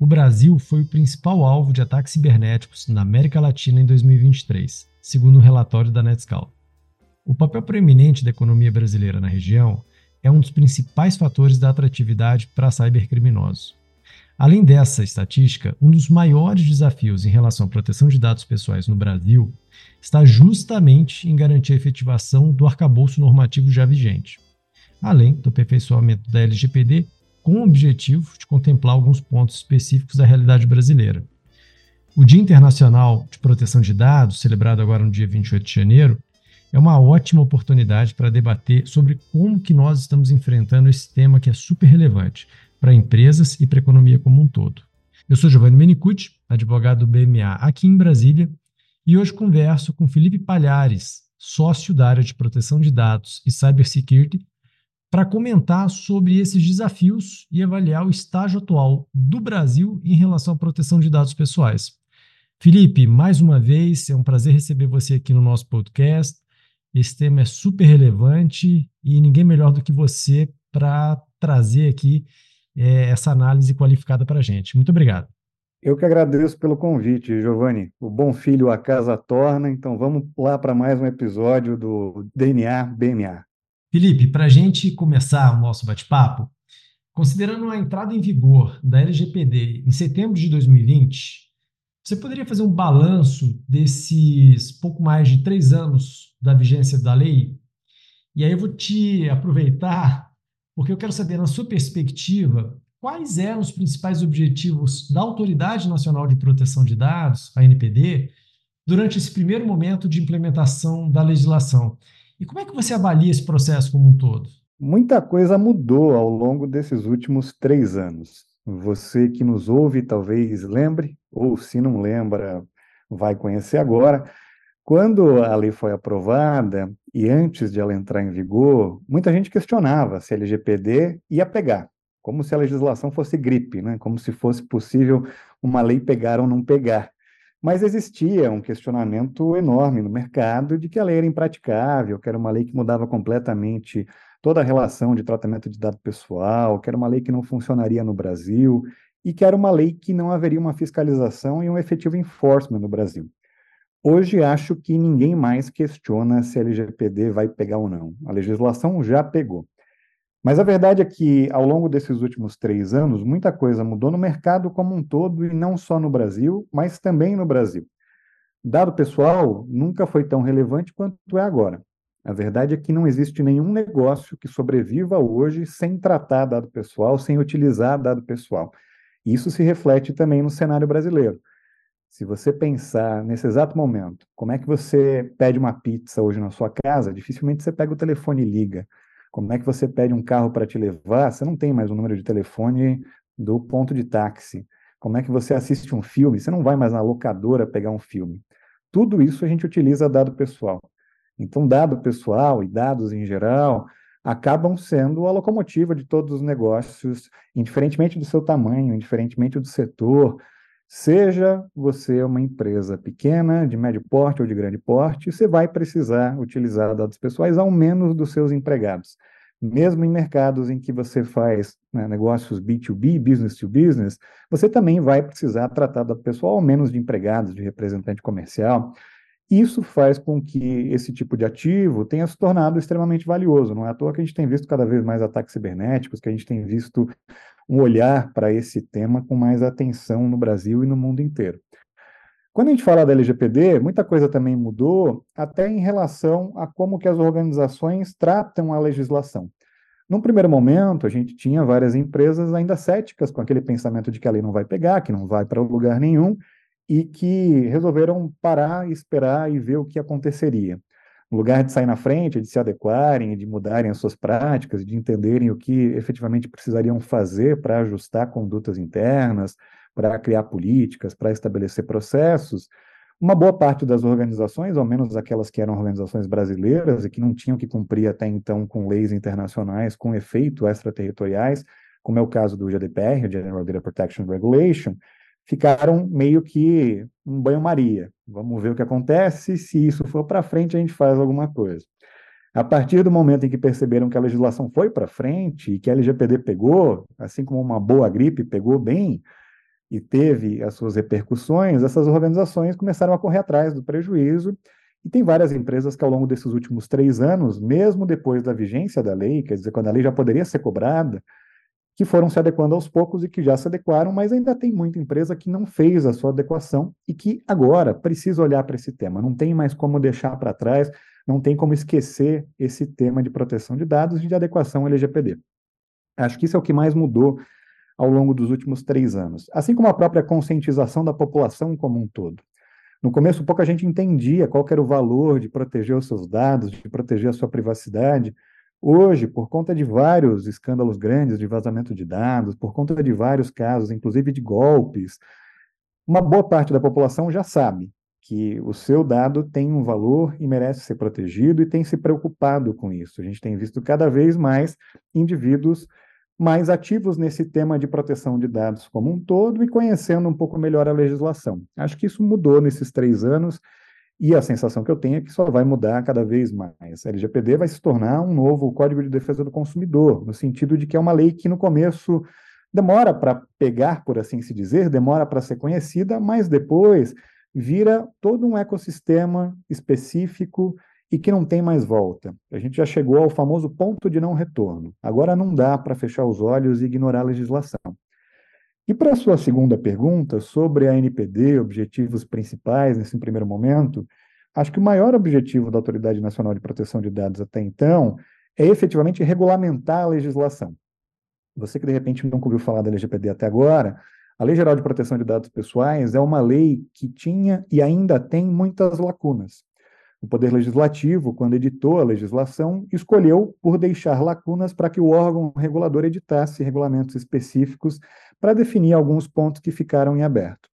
o Brasil foi o principal alvo de ataques cibernéticos na América Latina em 2023, segundo um relatório da Netscal. O papel preeminente da economia brasileira na região é um dos principais fatores da atratividade para cybercriminosos. Além dessa estatística, um dos maiores desafios em relação à proteção de dados pessoais no Brasil está justamente em garantir a efetivação do arcabouço normativo já vigente, além do aperfeiçoamento da LGPD com o objetivo de contemplar alguns pontos específicos da realidade brasileira. O Dia Internacional de Proteção de Dados, celebrado agora no dia 28 de janeiro, é uma ótima oportunidade para debater sobre como que nós estamos enfrentando esse tema que é super relevante para empresas e para a economia como um todo. Eu sou Giovanni Menicucci, advogado do BMA aqui em Brasília, e hoje converso com Felipe Palhares, sócio da área de proteção de dados e cybersecurity, para comentar sobre esses desafios e avaliar o estágio atual do Brasil em relação à proteção de dados pessoais. Felipe, mais uma vez, é um prazer receber você aqui no nosso podcast. Esse tema é super relevante e ninguém melhor do que você para trazer aqui é, essa análise qualificada para a gente. Muito obrigado. Eu que agradeço pelo convite, Giovanni. O bom filho a casa torna, então vamos lá para mais um episódio do DNA BMA. Felipe, para a gente começar o nosso bate-papo, considerando a entrada em vigor da LGPD em setembro de 2020, você poderia fazer um balanço desses pouco mais de três anos da vigência da lei? E aí eu vou te aproveitar, porque eu quero saber, na sua perspectiva, quais eram os principais objetivos da Autoridade Nacional de Proteção de Dados, a NPD, durante esse primeiro momento de implementação da legislação. E como é que você avalia esse processo como um todo? Muita coisa mudou ao longo desses últimos três anos. Você que nos ouve talvez lembre, ou se não lembra, vai conhecer agora. Quando a lei foi aprovada e antes de ela entrar em vigor, muita gente questionava se a LGPD ia pegar, como se a legislação fosse gripe, né? como se fosse possível uma lei pegar ou não pegar. Mas existia um questionamento enorme no mercado de que a lei era impraticável, que era uma lei que mudava completamente toda a relação de tratamento de dado pessoal, que era uma lei que não funcionaria no Brasil e que era uma lei que não haveria uma fiscalização e um efetivo enforcement no Brasil. Hoje acho que ninguém mais questiona se a LGPD vai pegar ou não. A legislação já pegou. Mas a verdade é que, ao longo desses últimos três anos, muita coisa mudou no mercado como um todo, e não só no Brasil, mas também no Brasil. Dado pessoal nunca foi tão relevante quanto é agora. A verdade é que não existe nenhum negócio que sobreviva hoje sem tratar dado pessoal, sem utilizar dado pessoal. Isso se reflete também no cenário brasileiro. Se você pensar nesse exato momento, como é que você pede uma pizza hoje na sua casa, dificilmente você pega o telefone e liga. Como é que você pede um carro para te levar? Você não tem mais o número de telefone do ponto de táxi. Como é que você assiste um filme? Você não vai mais na locadora pegar um filme. Tudo isso a gente utiliza dado pessoal. Então, dado pessoal e dados em geral acabam sendo a locomotiva de todos os negócios, indiferentemente do seu tamanho, indiferentemente do setor, Seja você uma empresa pequena, de médio porte ou de grande porte, você vai precisar utilizar dados pessoais ao menos dos seus empregados. Mesmo em mercados em que você faz né, negócios B2B, business to business, você também vai precisar tratar dado pessoal ao menos de empregados, de representante comercial. Isso faz com que esse tipo de ativo tenha se tornado extremamente valioso. Não é à toa que a gente tem visto cada vez mais ataques cibernéticos, que a gente tem visto um olhar para esse tema com mais atenção no Brasil e no mundo inteiro. Quando a gente fala da LGPD, muita coisa também mudou, até em relação a como que as organizações tratam a legislação. Num primeiro momento, a gente tinha várias empresas ainda céticas com aquele pensamento de que a lei não vai pegar, que não vai para lugar nenhum, e que resolveram parar, esperar e ver o que aconteceria no lugar de sair na frente, de se adequarem, de mudarem as suas práticas, de entenderem o que efetivamente precisariam fazer para ajustar condutas internas, para criar políticas, para estabelecer processos, uma boa parte das organizações, ao menos aquelas que eram organizações brasileiras e que não tinham que cumprir até então com leis internacionais com efeito extraterritoriais, como é o caso do GDPR, General Data Protection Regulation, ficaram meio que um banho-maria. Vamos ver o que acontece, se isso for para frente, a gente faz alguma coisa. A partir do momento em que perceberam que a legislação foi para frente e que a LGPD pegou, assim como uma boa gripe pegou bem, e teve as suas repercussões, essas organizações começaram a correr atrás do prejuízo. E tem várias empresas que, ao longo desses últimos três anos, mesmo depois da vigência da lei, quer dizer, quando a lei já poderia ser cobrada, que foram se adequando aos poucos e que já se adequaram, mas ainda tem muita empresa que não fez a sua adequação e que agora precisa olhar para esse tema. Não tem mais como deixar para trás, não tem como esquecer esse tema de proteção de dados e de adequação LGPD. Acho que isso é o que mais mudou ao longo dos últimos três anos, assim como a própria conscientização da população como um todo. No começo, pouca gente entendia qual era o valor de proteger os seus dados, de proteger a sua privacidade. Hoje, por conta de vários escândalos grandes de vazamento de dados, por conta de vários casos, inclusive de golpes, uma boa parte da população já sabe que o seu dado tem um valor e merece ser protegido e tem se preocupado com isso. A gente tem visto cada vez mais indivíduos mais ativos nesse tema de proteção de dados como um todo e conhecendo um pouco melhor a legislação. Acho que isso mudou nesses três anos e a sensação que eu tenho é que só vai mudar cada vez mais. A LGPD vai se tornar um novo Código de Defesa do Consumidor, no sentido de que é uma lei que no começo demora para pegar, por assim se dizer, demora para ser conhecida, mas depois vira todo um ecossistema específico e que não tem mais volta. A gente já chegou ao famoso ponto de não retorno. Agora não dá para fechar os olhos e ignorar a legislação. E para a sua segunda pergunta sobre a NPD, objetivos principais nesse primeiro momento, acho que o maior objetivo da Autoridade Nacional de Proteção de Dados até então é efetivamente regulamentar a legislação. Você que de repente nunca ouviu falar da LGPD até agora, a Lei Geral de Proteção de Dados Pessoais é uma lei que tinha e ainda tem muitas lacunas. O Poder Legislativo, quando editou a legislação, escolheu por deixar lacunas para que o órgão regulador editasse regulamentos específicos para definir alguns pontos que ficaram em aberto.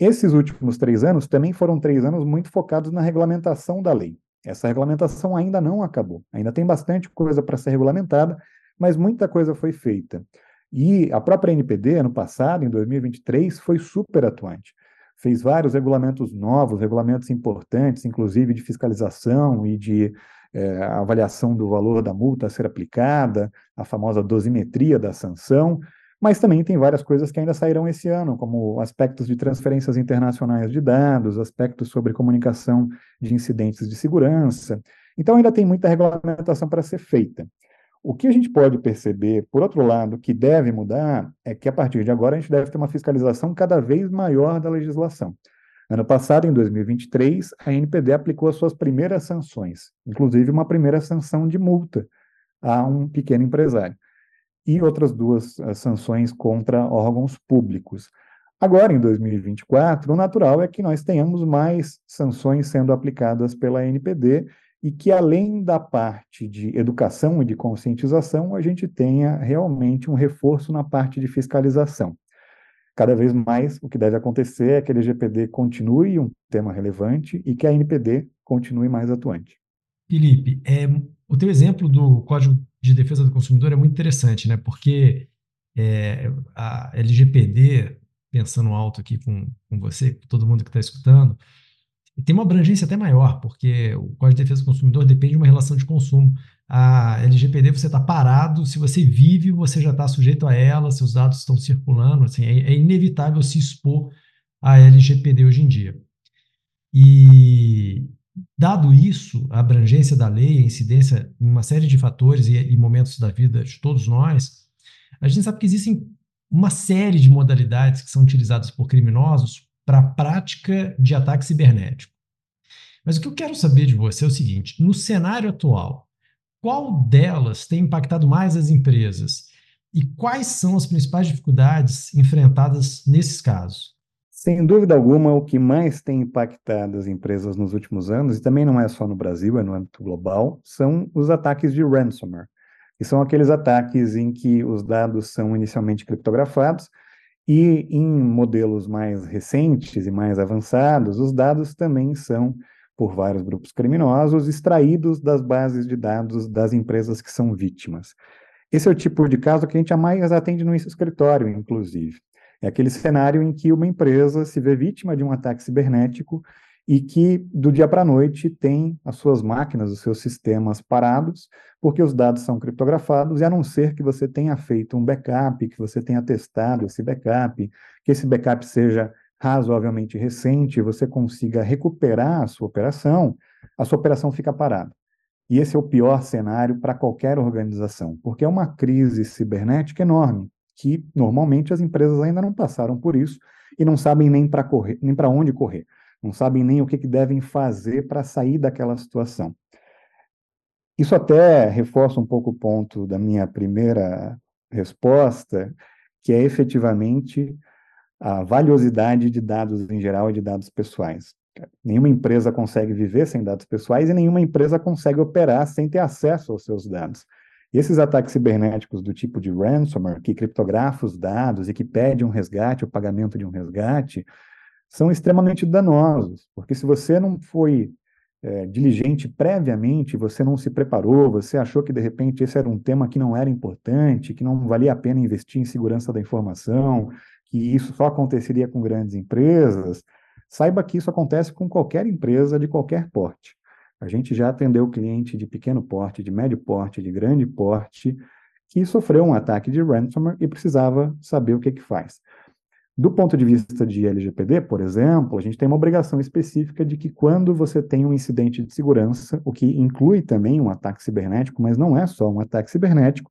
Esses últimos três anos também foram três anos muito focados na regulamentação da lei. Essa regulamentação ainda não acabou, ainda tem bastante coisa para ser regulamentada, mas muita coisa foi feita. E a própria NPD, ano passado, em 2023, foi super atuante fez vários regulamentos novos, regulamentos importantes, inclusive de fiscalização e de é, avaliação do valor da multa a ser aplicada, a famosa dosimetria da sanção, mas também tem várias coisas que ainda sairão esse ano, como aspectos de transferências internacionais de dados, aspectos sobre comunicação de incidentes de segurança. Então, ainda tem muita regulamentação para ser feita. O que a gente pode perceber, por outro lado, que deve mudar, é que a partir de agora a gente deve ter uma fiscalização cada vez maior da legislação. Ano passado, em 2023, a NPD aplicou as suas primeiras sanções, inclusive uma primeira sanção de multa a um pequeno empresário, e outras duas uh, sanções contra órgãos públicos. Agora, em 2024, o natural é que nós tenhamos mais sanções sendo aplicadas pela NPD e que, além da parte de educação e de conscientização, a gente tenha realmente um reforço na parte de fiscalização. Cada vez mais, o que deve acontecer é que a LGPD continue um tema relevante e que a NPD continue mais atuante. Felipe, é, o teu exemplo do Código de Defesa do Consumidor é muito interessante, né? Porque é, a LGPD, pensando alto aqui com, com você, com todo mundo que está escutando, e tem uma abrangência até maior, porque o Código de Defesa do Consumidor depende de uma relação de consumo. A LGPD, você está parado, se você vive, você já está sujeito a ela, seus dados estão circulando, assim, é, é inevitável se expor à LGPD hoje em dia. E, dado isso, a abrangência da lei, a incidência em uma série de fatores e, e momentos da vida de todos nós, a gente sabe que existem uma série de modalidades que são utilizadas por criminosos para a prática de ataque cibernético. Mas o que eu quero saber de você é o seguinte: no cenário atual, qual delas tem impactado mais as empresas e quais são as principais dificuldades enfrentadas nesses casos? Sem dúvida alguma, o que mais tem impactado as empresas nos últimos anos, e também não é só no Brasil, é no âmbito global, são os ataques de ransomware, que são aqueles ataques em que os dados são inicialmente criptografados e em modelos mais recentes e mais avançados, os dados também são, por vários grupos criminosos, extraídos das bases de dados das empresas que são vítimas. Esse é o tipo de caso que a gente mais atende no escritório, inclusive. É aquele cenário em que uma empresa se vê vítima de um ataque cibernético e que do dia para a noite tem as suas máquinas, os seus sistemas parados, porque os dados são criptografados, e a não ser que você tenha feito um backup, que você tenha testado esse backup, que esse backup seja razoavelmente recente, você consiga recuperar a sua operação, a sua operação fica parada. E esse é o pior cenário para qualquer organização, porque é uma crise cibernética enorme, que normalmente as empresas ainda não passaram por isso e não sabem nem para correr, nem para onde correr, não sabem nem o que, que devem fazer para sair daquela situação. Isso até reforça um pouco o ponto da minha primeira resposta, que é efetivamente a valiosidade de dados em geral e de dados pessoais. Nenhuma empresa consegue viver sem dados pessoais e nenhuma empresa consegue operar sem ter acesso aos seus dados. E esses ataques cibernéticos do tipo de ransomware, que criptografa os dados e que pede um resgate, o pagamento de um resgate, são extremamente danosos, porque se você não foi é, diligente previamente, você não se preparou, você achou que de repente esse era um tema que não era importante, que não valia a pena investir em segurança da informação, que isso só aconteceria com grandes empresas, Saiba que isso acontece com qualquer empresa de qualquer porte. A gente já atendeu cliente de pequeno porte, de médio porte, de grande porte, que sofreu um ataque de ransomware e precisava saber o que, que faz. Do ponto de vista de LGPD, por exemplo, a gente tem uma obrigação específica de que quando você tem um incidente de segurança, o que inclui também um ataque cibernético, mas não é só um ataque cibernético,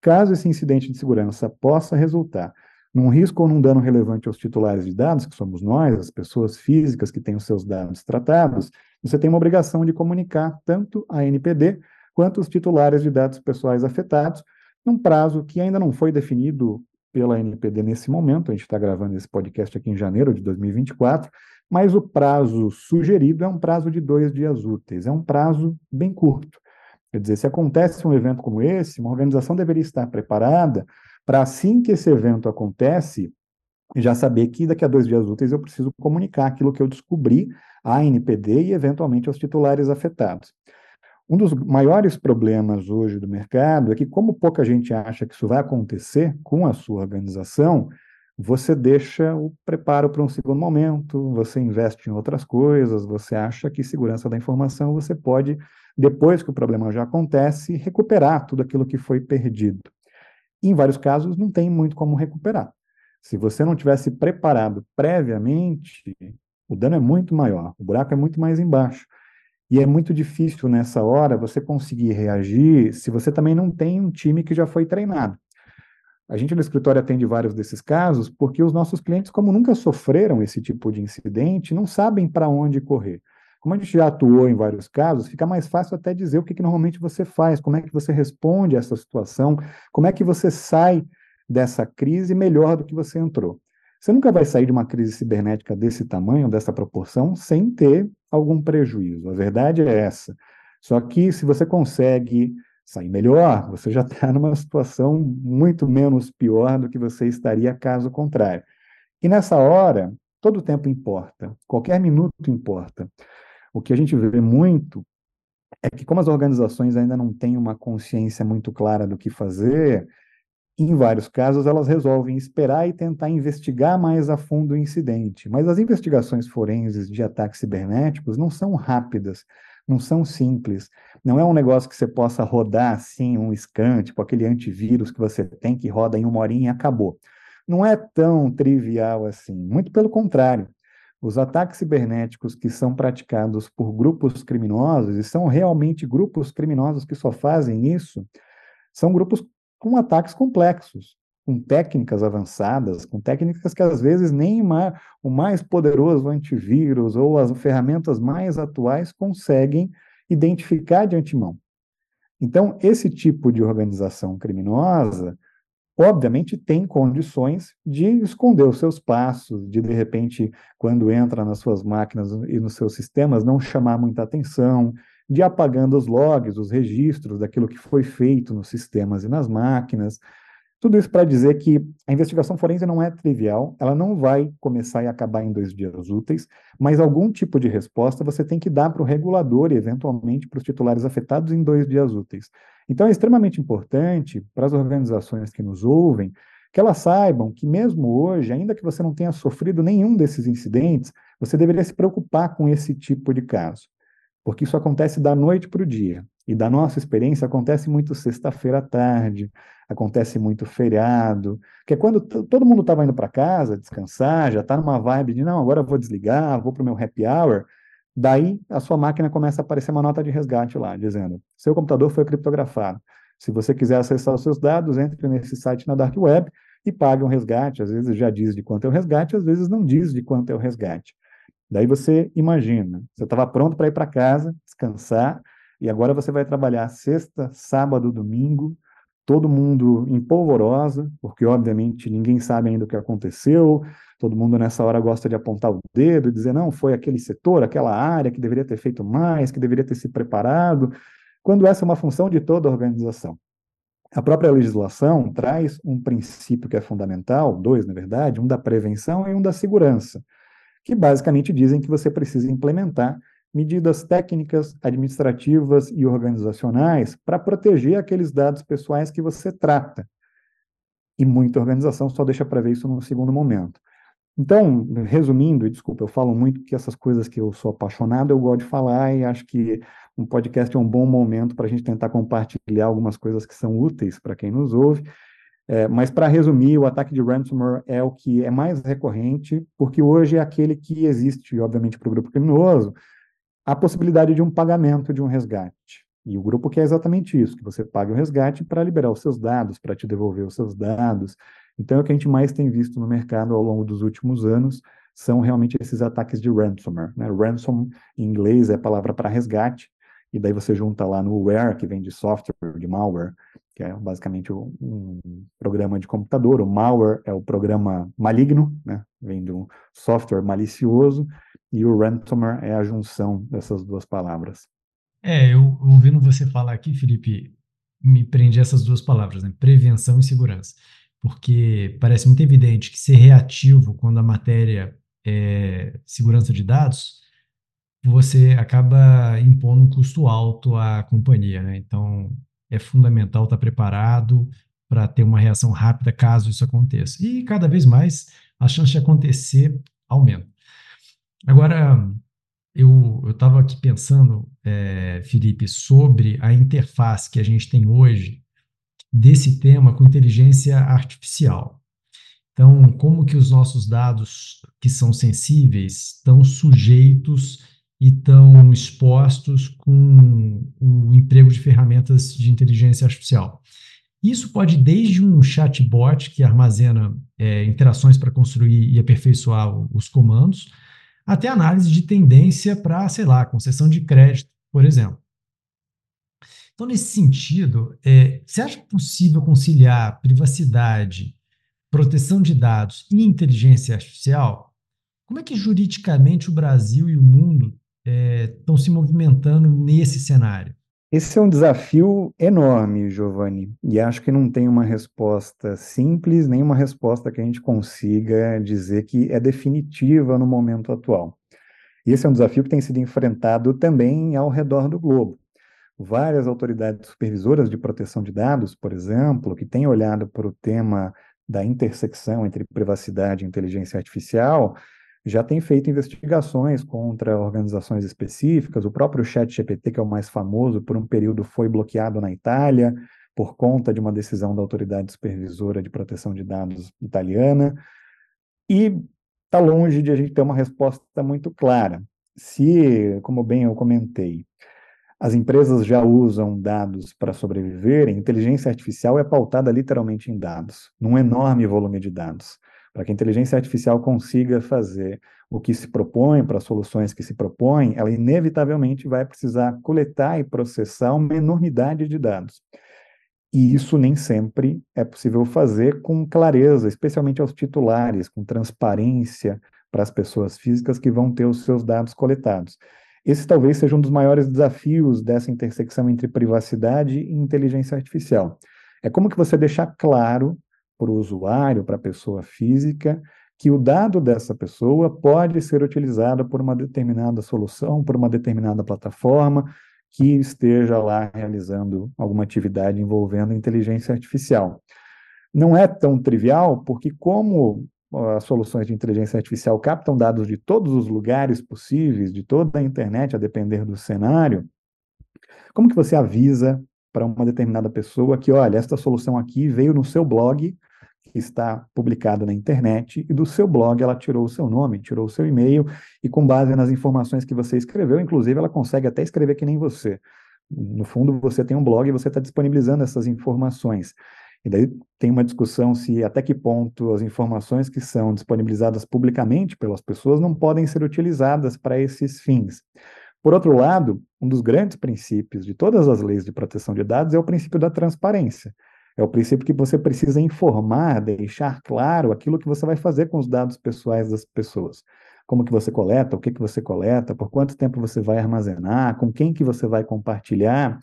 caso esse incidente de segurança possa resultar num risco ou num dano relevante aos titulares de dados, que somos nós, as pessoas físicas que têm os seus dados tratados, você tem uma obrigação de comunicar tanto a NPD quanto os titulares de dados pessoais afetados, num prazo que ainda não foi definido pela NPD nesse momento, a gente está gravando esse podcast aqui em janeiro de 2024, mas o prazo sugerido é um prazo de dois dias úteis, é um prazo bem curto. Quer dizer, se acontece um evento como esse, uma organização deveria estar preparada para assim que esse evento acontece, já saber que daqui a dois dias úteis eu preciso comunicar aquilo que eu descobri à NPD e, eventualmente, aos titulares afetados. Um dos maiores problemas hoje do mercado é que, como pouca gente acha que isso vai acontecer com a sua organização, você deixa o preparo para um segundo momento, você investe em outras coisas, você acha que segurança da informação você pode, depois que o problema já acontece, recuperar tudo aquilo que foi perdido em vários casos, não tem muito como recuperar. Se você não tivesse preparado previamente, o dano é muito maior, o buraco é muito mais embaixo. E é muito difícil nessa hora você conseguir reagir se você também não tem um time que já foi treinado. A gente no escritório atende vários desses casos porque os nossos clientes, como nunca sofreram esse tipo de incidente, não sabem para onde correr. Como a gente já atuou em vários casos, fica mais fácil até dizer o que, que normalmente você faz, como é que você responde a essa situação, como é que você sai dessa crise melhor do que você entrou. Você nunca vai sair de uma crise cibernética desse tamanho, dessa proporção, sem ter algum prejuízo. A verdade é essa. Só que se você consegue sair melhor, você já está numa situação muito menos pior do que você estaria caso contrário. E nessa hora, todo tempo importa, qualquer minuto importa. O que a gente vê muito é que, como as organizações ainda não têm uma consciência muito clara do que fazer, em vários casos elas resolvem esperar e tentar investigar mais a fundo o incidente. Mas as investigações forenses de ataques cibernéticos não são rápidas, não são simples. Não é um negócio que você possa rodar assim, um scan, tipo aquele antivírus que você tem que roda em uma horinha e acabou. Não é tão trivial assim, muito pelo contrário. Os ataques cibernéticos que são praticados por grupos criminosos, e são realmente grupos criminosos que só fazem isso, são grupos com ataques complexos, com técnicas avançadas, com técnicas que às vezes nem o mais poderoso antivírus ou as ferramentas mais atuais conseguem identificar de antemão. Então, esse tipo de organização criminosa obviamente tem condições de esconder os seus passos, de de repente, quando entra nas suas máquinas e nos seus sistemas, não chamar muita atenção, de apagando os logs, os registros daquilo que foi feito nos sistemas e nas máquinas. Tudo isso para dizer que a investigação forense não é trivial, ela não vai começar e acabar em dois dias úteis, mas algum tipo de resposta você tem que dar para o regulador e, eventualmente, para os titulares afetados em dois dias úteis. Então, é extremamente importante para as organizações que nos ouvem que elas saibam que mesmo hoje, ainda que você não tenha sofrido nenhum desses incidentes, você deveria se preocupar com esse tipo de caso, porque isso acontece da noite para o dia. E da nossa experiência acontece muito sexta-feira à tarde, acontece muito feriado, que é quando todo mundo estava indo para casa descansar, já está numa vibe de não, agora vou desligar, vou para o meu happy hour. Daí a sua máquina começa a aparecer uma nota de resgate lá, dizendo: seu computador foi criptografado. Se você quiser acessar os seus dados, entre nesse site na Dark Web e pague um resgate. Às vezes já diz de quanto é o resgate, às vezes não diz de quanto é o resgate. Daí você imagina, você estava pronto para ir para casa, descansar, e agora você vai trabalhar sexta, sábado, domingo, todo mundo em polvorosa, porque obviamente ninguém sabe ainda o que aconteceu, todo mundo nessa hora gosta de apontar o dedo e dizer, não, foi aquele setor, aquela área que deveria ter feito mais, que deveria ter se preparado, quando essa é uma função de toda a organização. A própria legislação traz um princípio que é fundamental, dois, na verdade, um da prevenção e um da segurança, que basicamente dizem que você precisa implementar medidas técnicas, administrativas e organizacionais para proteger aqueles dados pessoais que você trata. E muita organização só deixa para ver isso no segundo momento. Então, resumindo, e desculpa, eu falo muito que essas coisas que eu sou apaixonado, eu gosto de falar e acho que um podcast é um bom momento para a gente tentar compartilhar algumas coisas que são úteis para quem nos ouve. É, mas, para resumir, o ataque de ransomware é o que é mais recorrente, porque hoje é aquele que existe, obviamente, para o grupo criminoso, a possibilidade de um pagamento de um resgate. E o grupo quer exatamente isso, que você pague o resgate para liberar os seus dados, para te devolver os seus dados. Então, é o que a gente mais tem visto no mercado ao longo dos últimos anos, são realmente esses ataques de ransomware. Né? Ransom, em inglês, é a palavra para resgate, e daí você junta lá no ware, que vem de software, de malware, que é basicamente um programa de computador. O malware é o programa maligno, né? vem de um software malicioso, e o ransomware é a junção dessas duas palavras. É, eu ouvindo você falar aqui, Felipe, me prende essas duas palavras, né? Prevenção e segurança. Porque parece muito evidente que ser reativo quando a matéria é segurança de dados, você acaba impondo um custo alto à companhia, né? Então, é fundamental estar preparado para ter uma reação rápida caso isso aconteça. E cada vez mais a chance de acontecer aumenta. Agora, eu estava aqui pensando, é, Felipe, sobre a interface que a gente tem hoje desse tema com inteligência artificial. Então, como que os nossos dados que são sensíveis estão sujeitos e estão expostos com o emprego de ferramentas de inteligência artificial. Isso pode desde um chatbot que armazena é, interações para construir e aperfeiçoar os comandos, até análise de tendência para, sei lá, concessão de crédito, por exemplo. Então, nesse sentido, é, você acha possível conciliar privacidade, proteção de dados e inteligência artificial? Como é que juridicamente o Brasil e o mundo estão é, se movimentando nesse cenário? Esse é um desafio enorme, Giovanni, e acho que não tem uma resposta simples, nem uma resposta que a gente consiga dizer que é definitiva no momento atual. Esse é um desafio que tem sido enfrentado também ao redor do globo. Várias autoridades supervisoras de proteção de dados, por exemplo, que têm olhado para o tema da intersecção entre privacidade e inteligência artificial, já tem feito investigações contra organizações específicas. O próprio ChatGPT, que é o mais famoso, por um período foi bloqueado na Itália por conta de uma decisão da autoridade supervisora de proteção de dados italiana. E está longe de a gente ter uma resposta muito clara. Se, como bem eu comentei, as empresas já usam dados para sobreviver, a inteligência artificial é pautada literalmente em dados, num enorme volume de dados para que a inteligência artificial consiga fazer o que se propõe, para as soluções que se propõem, ela inevitavelmente vai precisar coletar e processar uma enormidade de dados. E isso nem sempre é possível fazer com clareza, especialmente aos titulares, com transparência para as pessoas físicas que vão ter os seus dados coletados. Esse talvez seja um dos maiores desafios dessa intersecção entre privacidade e inteligência artificial. É como que você deixar claro para o usuário, para a pessoa física, que o dado dessa pessoa pode ser utilizado por uma determinada solução, por uma determinada plataforma que esteja lá realizando alguma atividade envolvendo inteligência artificial. Não é tão trivial, porque como as soluções de inteligência artificial captam dados de todos os lugares possíveis, de toda a internet, a depender do cenário, como que você avisa para uma determinada pessoa que, olha, esta solução aqui veio no seu blog, que está publicada na internet, e do seu blog ela tirou o seu nome, tirou o seu e-mail, e com base nas informações que você escreveu, inclusive ela consegue até escrever que nem você. No fundo, você tem um blog e você está disponibilizando essas informações. E daí tem uma discussão se até que ponto as informações que são disponibilizadas publicamente pelas pessoas não podem ser utilizadas para esses fins. Por outro lado, um dos grandes princípios de todas as leis de proteção de dados é o princípio da transparência. É o princípio que você precisa informar, deixar claro aquilo que você vai fazer com os dados pessoais das pessoas. Como que você coleta, o que que você coleta, por quanto tempo você vai armazenar, com quem que você vai compartilhar,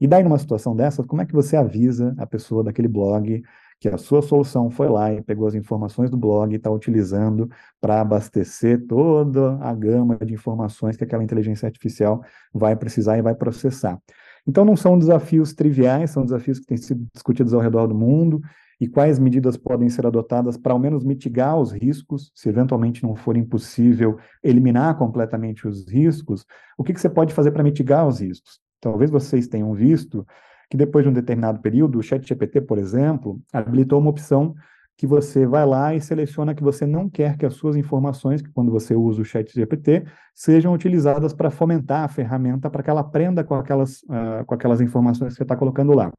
e daí, numa situação dessa, como é que você avisa a pessoa daquele blog que a sua solução foi lá e pegou as informações do blog e está utilizando para abastecer toda a gama de informações que aquela inteligência artificial vai precisar e vai processar? Então, não são desafios triviais, são desafios que têm sido discutidos ao redor do mundo e quais medidas podem ser adotadas para ao menos mitigar os riscos, se eventualmente não for impossível eliminar completamente os riscos, o que, que você pode fazer para mitigar os riscos? Talvez vocês tenham visto que depois de um determinado período, o ChatGPT, por exemplo, habilitou uma opção que você vai lá e seleciona que você não quer que as suas informações, que quando você usa o ChatGPT, sejam utilizadas para fomentar a ferramenta para que ela aprenda com aquelas, uh, com aquelas informações que você está colocando lá.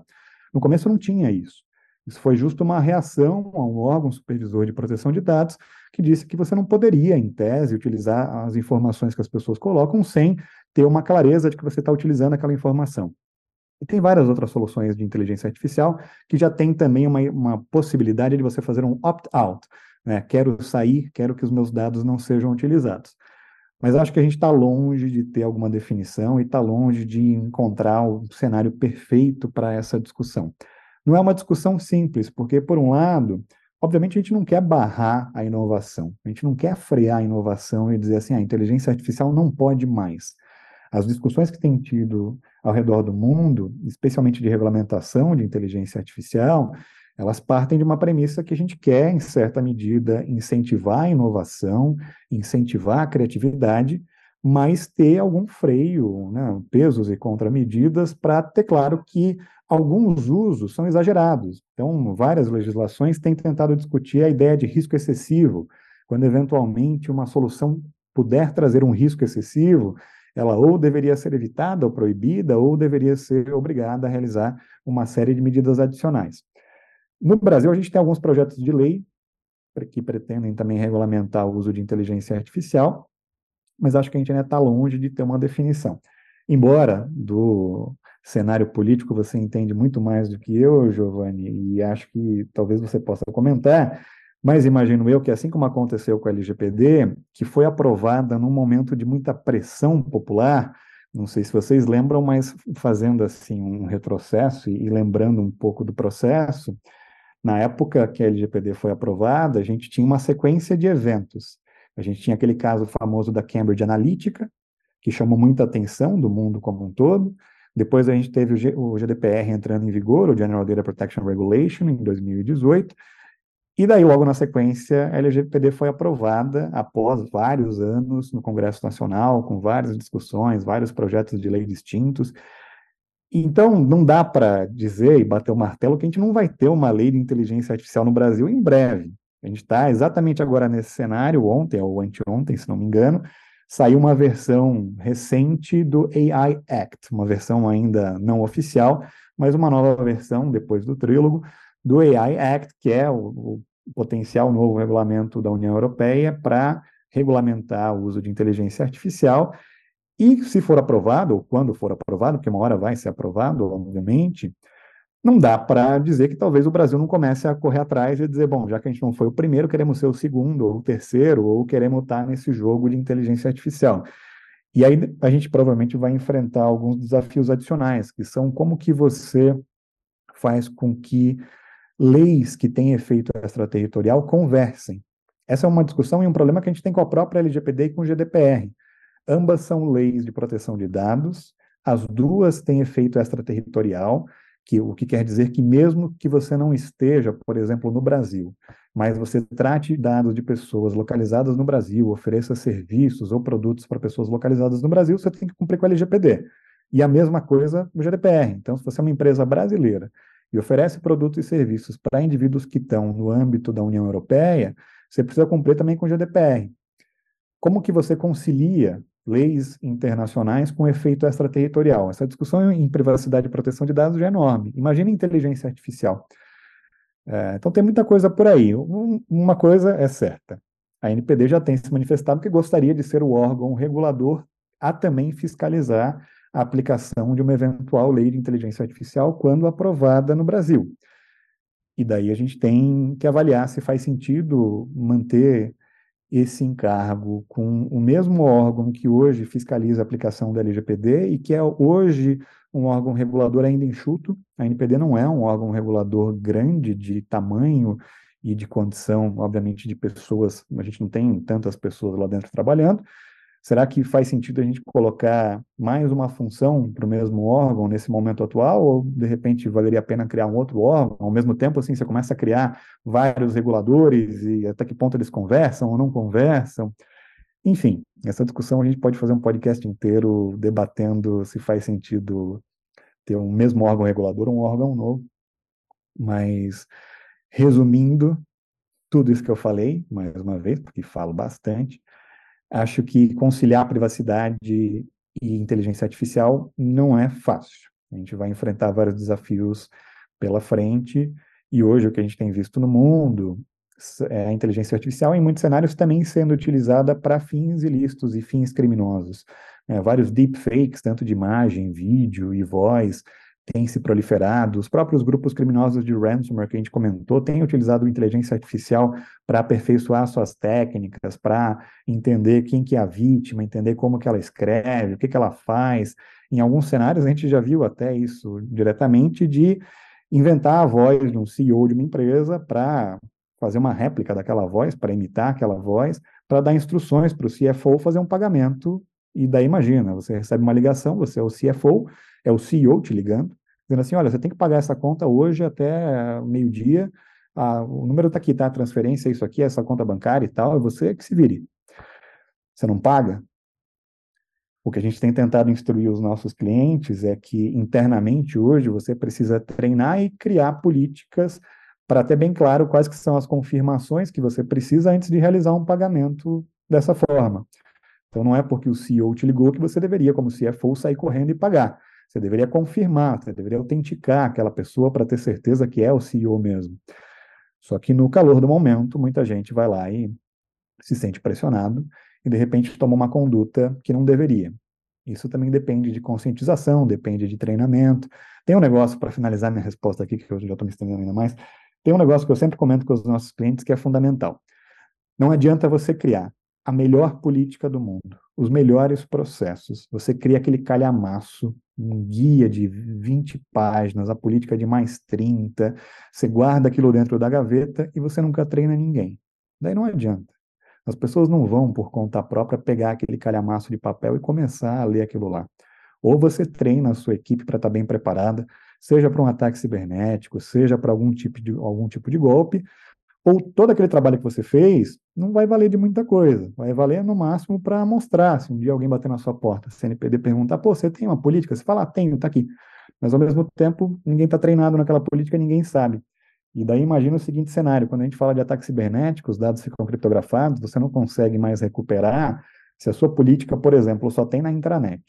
No começo não tinha isso. Isso foi justo uma reação a um órgão supervisor de proteção de dados que disse que você não poderia, em tese, utilizar as informações que as pessoas colocam sem ter uma clareza de que você está utilizando aquela informação. E tem várias outras soluções de inteligência artificial que já tem também uma, uma possibilidade de você fazer um opt-out. Né? Quero sair, quero que os meus dados não sejam utilizados. Mas acho que a gente está longe de ter alguma definição e está longe de encontrar o cenário perfeito para essa discussão. Não é uma discussão simples, porque, por um lado, obviamente a gente não quer barrar a inovação, a gente não quer frear a inovação e dizer assim, ah, a inteligência artificial não pode mais. As discussões que tem tido ao redor do mundo, especialmente de regulamentação de inteligência artificial, elas partem de uma premissa que a gente quer, em certa medida, incentivar a inovação, incentivar a criatividade, mas ter algum freio, né, pesos e contramedidas para ter claro que alguns usos são exagerados. Então, várias legislações têm tentado discutir a ideia de risco excessivo, quando eventualmente uma solução puder trazer um risco excessivo, ela ou deveria ser evitada ou proibida, ou deveria ser obrigada a realizar uma série de medidas adicionais. No Brasil, a gente tem alguns projetos de lei que pretendem também regulamentar o uso de inteligência artificial, mas acho que a gente ainda está longe de ter uma definição. Embora do cenário político você entende muito mais do que eu, Giovanni, e acho que talvez você possa comentar, mas imagino eu que, assim como aconteceu com a LGPD, que foi aprovada num momento de muita pressão popular, não sei se vocês lembram, mas fazendo assim um retrocesso e, lembrando um pouco do processo, na época que a LGPD foi aprovada, a gente tinha uma sequência de eventos. A gente tinha aquele caso famoso da Cambridge Analytica, que chamou muita atenção do mundo como um todo. Depois a gente teve o, G, o GDPR entrando em vigor, o General Data Protection Regulation, em 2018. E daí, logo na sequência, a LGPD foi aprovada após vários anos no Congresso Nacional, com várias discussões, vários projetos de lei distintos. Então, não dá para dizer e bater o martelo que a gente não vai ter uma lei de inteligência artificial no Brasil em breve. A gente está exatamente agora nesse cenário, ontem ou anteontem, se não me engano, saiu uma versão recente do AI Act, uma versão ainda não oficial, mas uma nova versão, depois do trílogo, do AI Act, que é o, o potencial novo regulamento da União Europeia para regulamentar o uso de inteligência artificial. E se for aprovado, ou quando for aprovado, porque uma hora vai ser aprovado, obviamente, não dá para dizer que talvez o Brasil não comece a correr atrás e dizer, bom, já que a gente não foi o primeiro, queremos ser o segundo, ou o terceiro, ou queremos estar nesse jogo de inteligência artificial. E aí a gente provavelmente vai enfrentar alguns desafios adicionais, que são como que você faz com que leis que têm efeito extraterritorial conversem. Essa é uma discussão e um problema que a gente tem com a própria LGPD e com o GDPR. Ambas são leis de proteção de dados, as duas têm efeito extraterritorial, que, o que quer dizer que mesmo que você não esteja, por exemplo, no Brasil, mas você trate dados de pessoas localizadas no Brasil, ofereça serviços ou produtos para pessoas localizadas no Brasil, você tem que cumprir com a LGPD. E a mesma coisa no GDPR. Então, se você é uma empresa brasileira e oferece produtos e serviços para indivíduos que estão no âmbito da União Europeia, você precisa cumprir também com o GDPR. Como que você concilia leis internacionais com efeito extraterritorial? Essa discussão em privacidade e proteção de dados já é enorme. Imagina inteligência artificial. É, então tem muita coisa por aí. Um, uma coisa é certa. A NPD já tem se manifestado que gostaria de ser o órgão regulador a também fiscalizar a aplicação de uma eventual lei de inteligência artificial quando aprovada no Brasil. E daí a gente tem que avaliar se faz sentido manter esse encargo com o mesmo órgão que hoje fiscaliza a aplicação da LGPD e que é hoje um órgão regulador ainda enxuto. A NPD não é um órgão regulador grande de tamanho e de condição, obviamente, de pessoas, a gente não tem tantas pessoas lá dentro trabalhando, Será que faz sentido a gente colocar mais uma função para o mesmo órgão nesse momento atual, ou de repente valeria a pena criar um outro órgão? Ao mesmo tempo, assim, você começa a criar vários reguladores e até que ponto eles conversam ou não conversam? Enfim, essa discussão a gente pode fazer um podcast inteiro debatendo se faz sentido ter um mesmo órgão regulador ou um órgão novo. Mas, resumindo, tudo isso que eu falei, mais uma vez, porque falo bastante, Acho que conciliar privacidade e inteligência artificial não é fácil. A gente vai enfrentar vários desafios pela frente, e hoje o que a gente tem visto no mundo é a inteligência artificial, em muitos cenários, também sendo utilizada para fins ilícitos e fins criminosos. É, vários deepfakes, tanto de imagem, vídeo e voz, têm se proliferado. Os próprios grupos criminosos de ransomware que a gente comentou têm utilizado inteligência artificial para aperfeiçoar suas técnicas, para entender quem que é a vítima, entender como que ela escreve, o que que ela faz. Em alguns cenários a gente já viu até isso diretamente de inventar a voz de um CEO de uma empresa para fazer uma réplica daquela voz, para imitar aquela voz, para dar instruções para o CFO fazer um pagamento. E daí imagina, você recebe uma ligação, você é o CFO, é o CEO te ligando, dizendo assim, olha, você tem que pagar essa conta hoje até meio-dia, ah, o número está aqui, tá? A transferência isso aqui, essa conta bancária e tal, é você que se vire. Você não paga? O que a gente tem tentado instruir os nossos clientes é que internamente hoje você precisa treinar e criar políticas para ter bem claro quais que são as confirmações que você precisa antes de realizar um pagamento dessa forma. Então não é porque o CEO te ligou que você deveria, como CFO, sair correndo e pagar. Você deveria confirmar, você deveria autenticar aquela pessoa para ter certeza que é o CEO mesmo. Só que no calor do momento, muita gente vai lá e se sente pressionado e de repente toma uma conduta que não deveria. Isso também depende de conscientização, depende de treinamento. Tem um negócio, para finalizar minha resposta aqui, que eu já estou me estendendo ainda mais, tem um negócio que eu sempre comento com os nossos clientes que é fundamental. Não adianta você criar a melhor política do mundo, os melhores processos. Você cria aquele calhamaço, um guia de 20 páginas, a política de mais 30, você guarda aquilo dentro da gaveta e você nunca treina ninguém. Daí não adianta. As pessoas não vão, por conta própria, pegar aquele calhamaço de papel e começar a ler aquilo lá. Ou você treina a sua equipe para estar tá bem preparada, seja para um ataque cibernético, seja para algum tipo de, algum tipo de golpe, ou todo aquele trabalho que você fez não vai valer de muita coisa. Vai valer no máximo para mostrar. Se um dia alguém bater na sua porta, CNPD perguntar, pô, você tem uma política? Você fala, ah, tenho, tá aqui. Mas ao mesmo tempo, ninguém está treinado naquela política, ninguém sabe. E daí imagina o seguinte cenário: quando a gente fala de ataques cibernéticos, os dados ficam criptografados, você não consegue mais recuperar. Se a sua política, por exemplo, só tem na intranet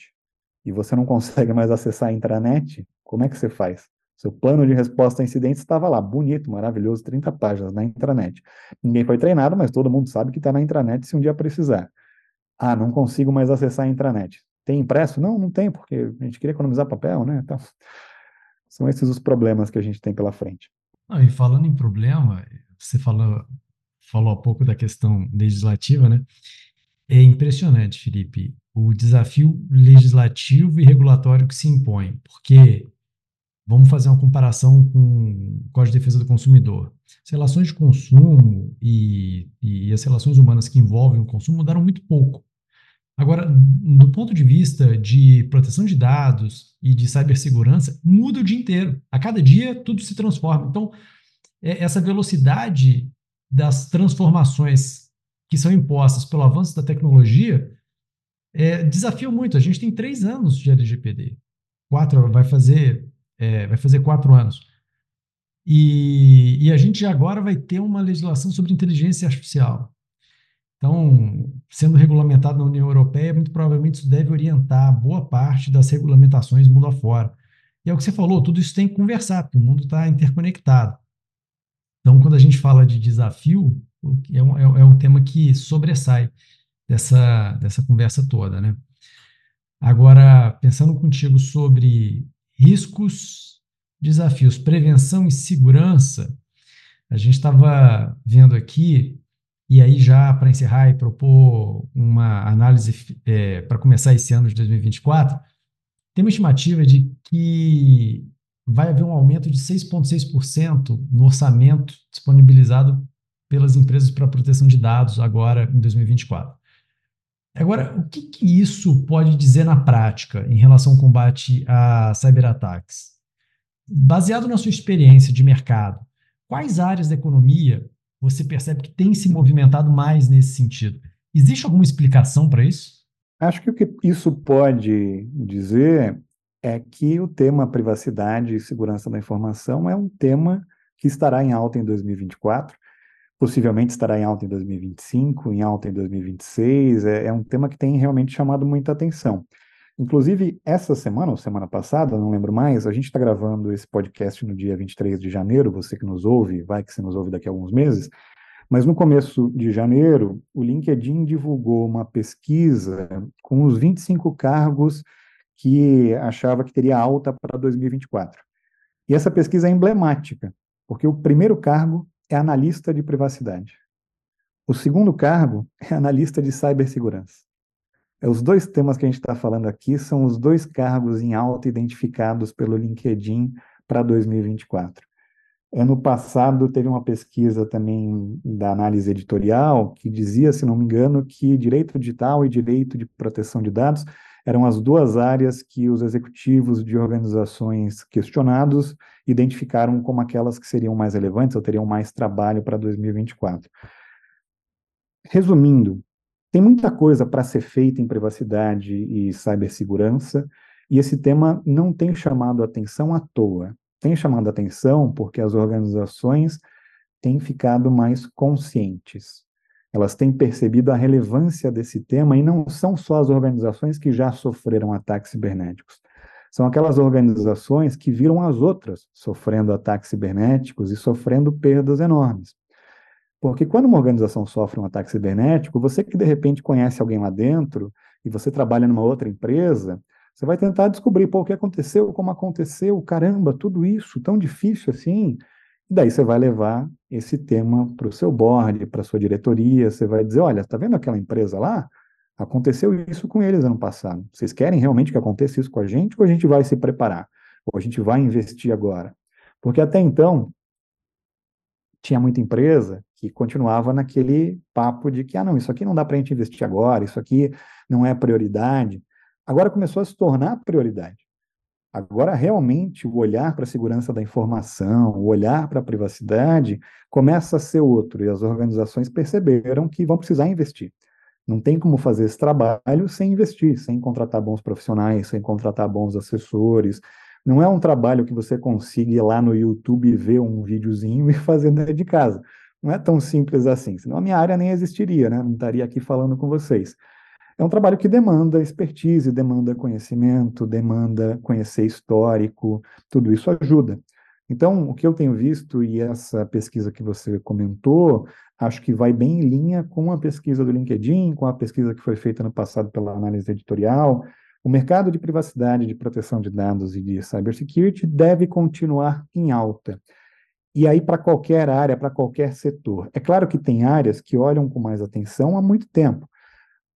e você não consegue mais acessar a intranet, como é que você faz? Seu plano de resposta a incidentes estava lá, bonito, maravilhoso, 30 páginas na intranet. Ninguém foi treinado, mas todo mundo sabe que está na intranet se um dia precisar. Ah, não consigo mais acessar a intranet. Tem impresso? Não, não tem, porque a gente queria economizar papel, né? Então, são esses os problemas que a gente tem pela frente. Não, e falando em problema, você falou, falou há pouco da questão legislativa, né? É impressionante, Felipe, o desafio legislativo e regulatório que se impõe, porque Vamos fazer uma comparação com o Código de Defesa do Consumidor. As relações de consumo e, e as relações humanas que envolvem o consumo mudaram muito pouco. Agora, do ponto de vista de proteção de dados e de cibersegurança, muda o dia inteiro. A cada dia, tudo se transforma. Então, é, essa velocidade das transformações que são impostas pelo avanço da tecnologia é, desafia muito. A gente tem três anos de LGPD. Quatro, vai fazer, é, vai fazer quatro anos. E, e a gente agora vai ter uma legislação sobre inteligência artificial. Então, sendo regulamentado na União Europeia, muito provavelmente isso deve orientar boa parte das regulamentações mundo afora. E é o que você falou, tudo isso tem que conversar, porque o mundo está interconectado. Então, quando a gente fala de desafio, é um, é, é um tema que sobressai dessa, dessa conversa toda, né? Agora, pensando contigo sobre riscos, desafios, prevenção e segurança, a gente estava vendo aqui e aí, já para encerrar e propor uma análise é, para começar esse ano de 2024, tem uma estimativa de que vai haver um aumento de 6,6% no orçamento disponibilizado pelas empresas para proteção de dados agora em 2024. Agora, o que, que isso pode dizer na prática em relação ao combate a cyberataques? Baseado na sua experiência de mercado, quais áreas da economia você percebe que tem se movimentado mais nesse sentido. Existe alguma explicação para isso? Acho que o que isso pode dizer é que o tema privacidade e segurança da informação é um tema que estará em alta em 2024, possivelmente estará em alta em 2025, em alta em 2026. É, é um tema que tem realmente chamado muita atenção. Inclusive, essa semana, ou semana passada, não lembro mais, a gente está gravando esse podcast no dia 23 de janeiro, você que nos ouve, vai que você nos ouve daqui a alguns meses, mas no começo de janeiro, o LinkedIn divulgou uma pesquisa com os 25 cargos que achava que teria alta para 2024. E essa pesquisa é emblemática, porque o primeiro cargo é analista de privacidade. O segundo cargo é analista de cibersegurança. É, os dois temas que a gente está falando aqui são os dois cargos em alta identificados pelo LinkedIn para 2024. Ano passado teve uma pesquisa também da análise editorial que dizia, se não me engano, que direito digital e direito de proteção de dados eram as duas áreas que os executivos de organizações questionados identificaram como aquelas que seriam mais relevantes ou teriam mais trabalho para 2024. Resumindo, tem muita coisa para ser feita em privacidade e cibersegurança, e esse tema não tem chamado atenção à toa. Tem chamado atenção porque as organizações têm ficado mais conscientes. Elas têm percebido a relevância desse tema e não são só as organizações que já sofreram ataques cibernéticos. São aquelas organizações que viram as outras sofrendo ataques cibernéticos e sofrendo perdas enormes. Porque quando uma organização sofre um ataque cibernético, você que de repente conhece alguém lá dentro e você trabalha numa outra empresa, você vai tentar descobrir pô, o que aconteceu, como aconteceu, caramba, tudo isso tão difícil assim. E daí você vai levar esse tema para o seu board, para a sua diretoria, você vai dizer, olha, está vendo aquela empresa lá? Aconteceu isso com eles ano passado. Vocês querem realmente que aconteça isso com a gente ou a gente vai se preparar? Ou a gente vai investir agora? Porque até então, tinha muita empresa que continuava naquele papo de que, ah, não, isso aqui não dá para a gente investir agora, isso aqui não é prioridade. Agora começou a se tornar prioridade. Agora, realmente, o olhar para a segurança da informação, o olhar para a privacidade, começa a ser outro, e as organizações perceberam que vão precisar investir. Não tem como fazer esse trabalho sem investir, sem contratar bons profissionais, sem contratar bons assessores, não é um trabalho que você consiga ir lá no YouTube ver um videozinho e fazer dentro de casa. Não é tão simples assim, senão a minha área nem existiria, né? Não estaria aqui falando com vocês. É um trabalho que demanda expertise, demanda conhecimento, demanda conhecer histórico, tudo isso ajuda. Então, o que eu tenho visto, e essa pesquisa que você comentou, acho que vai bem em linha com a pesquisa do LinkedIn, com a pesquisa que foi feita no passado pela análise editorial, o mercado de privacidade, de proteção de dados e de cybersecurity deve continuar em alta. E aí, para qualquer área, para qualquer setor. É claro que tem áreas que olham com mais atenção há muito tempo.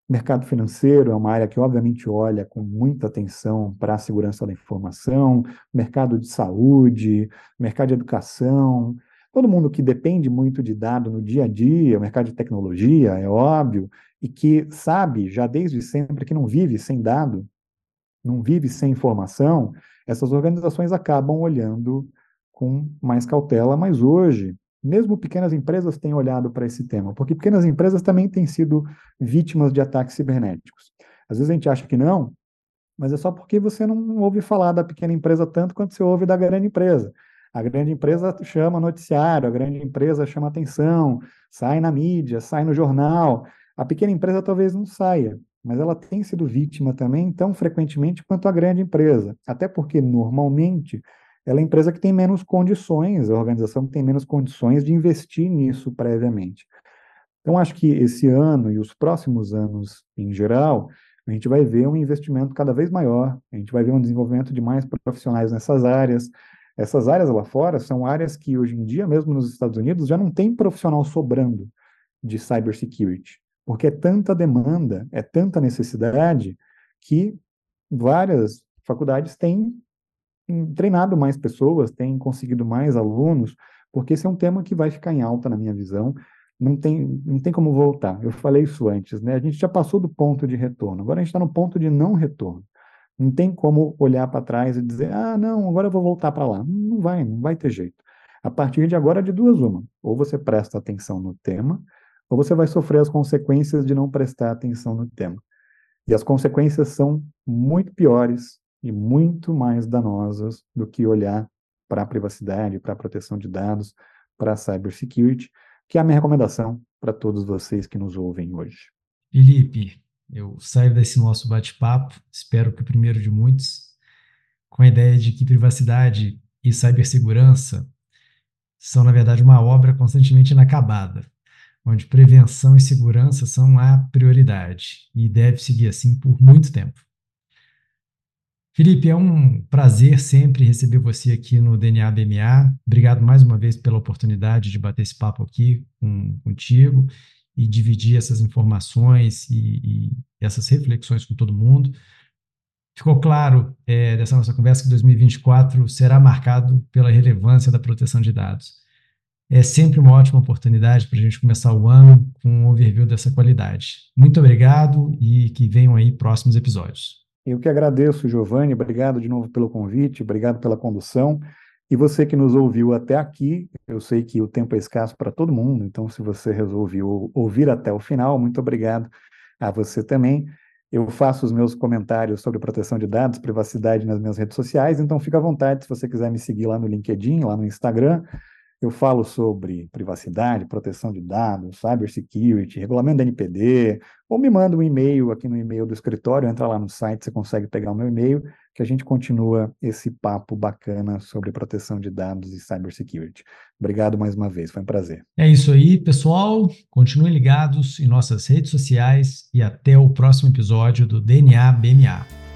Mercado financeiro é uma área que, obviamente, olha com muita atenção para a segurança da informação, mercado de saúde, mercado de educação, todo mundo que depende muito de dado no dia a dia, o mercado de tecnologia, é óbvio, e que sabe já desde sempre que não vive sem dado, não vive sem informação, essas organizações acabam olhando com mais cautela, mas hoje, mesmo pequenas empresas têm olhado para esse tema, porque pequenas empresas também têm sido vítimas de ataques cibernéticos. Às vezes a gente acha que não, mas é só porque você não ouve falar da pequena empresa tanto quanto você ouve da grande empresa. A grande empresa chama noticiário, a grande empresa chama atenção, sai na mídia, sai no jornal. A pequena empresa talvez não saia, mas ela tem sido vítima também tão frequentemente quanto a grande empresa. Até porque, normalmente, ela é a empresa que tem menos condições, a organização que tem menos condições de investir nisso previamente. Então, acho que esse ano e os próximos anos em geral, a gente vai ver um investimento cada vez maior, a gente vai ver um desenvolvimento de mais profissionais nessas áreas. Essas áreas lá fora são áreas que hoje em dia, mesmo nos Estados Unidos, já não tem profissional sobrando de cybersecurity, porque é tanta demanda, é tanta necessidade que várias faculdades têm treinado mais pessoas, têm conseguido mais alunos, porque esse é um tema que vai ficar em alta na minha visão não tem, não tem como voltar. Eu falei isso antes, né? A gente já passou do ponto de retorno, agora a gente está no ponto de não retorno. Não tem como olhar para trás e dizer, ah, não, agora eu vou voltar para lá. Não vai, não vai ter jeito. A partir de agora, de duas uma. Ou você presta atenção no tema, ou você vai sofrer as consequências de não prestar atenção no tema. E as consequências são muito piores e muito mais danosas do que olhar para a privacidade, para a proteção de dados, para a cybersecurity que é a minha recomendação para todos vocês que nos ouvem hoje. Felipe, eu saio desse nosso bate-papo, espero que o primeiro de muitos, com a ideia de que privacidade e cibersegurança são, na verdade, uma obra constantemente inacabada, onde prevenção e segurança são a prioridade e deve seguir assim por muito tempo. Felipe, é um prazer sempre receber você aqui no DNA BMA. Obrigado mais uma vez pela oportunidade de bater esse papo aqui com, contigo e dividir essas informações e, e, essas reflexões com todo mundo. Ficou claro é, dessa nossa conversa que 2024 será marcado pela relevância da proteção de dados. É sempre uma ótima oportunidade para a gente começar o ano com um overview dessa qualidade. Muito obrigado e que venham aí próximos episódios. Eu que agradeço, Giovanni, obrigado de novo pelo convite, obrigado pela condução. E você que nos ouviu até aqui, eu sei que o tempo é escasso para todo mundo, então se você resolveu ouvir até o final, muito obrigado a você também. Eu faço os meus comentários sobre proteção de dados, privacidade nas minhas redes sociais, então fica à vontade se você quiser me seguir lá no LinkedIn, lá no Instagram. Eu falo sobre privacidade, proteção de dados, cybersecurity, regulamento da NPD, ou me manda um e-mail aqui no e-mail do escritório, entra lá no site, você consegue pegar o meu e-mail, que a gente continua esse papo bacana sobre proteção de dados e cybersecurity. Obrigado mais uma vez, foi um prazer. É isso aí, pessoal. Continuem ligados em nossas redes sociais e até o próximo episódio do DNA BMA.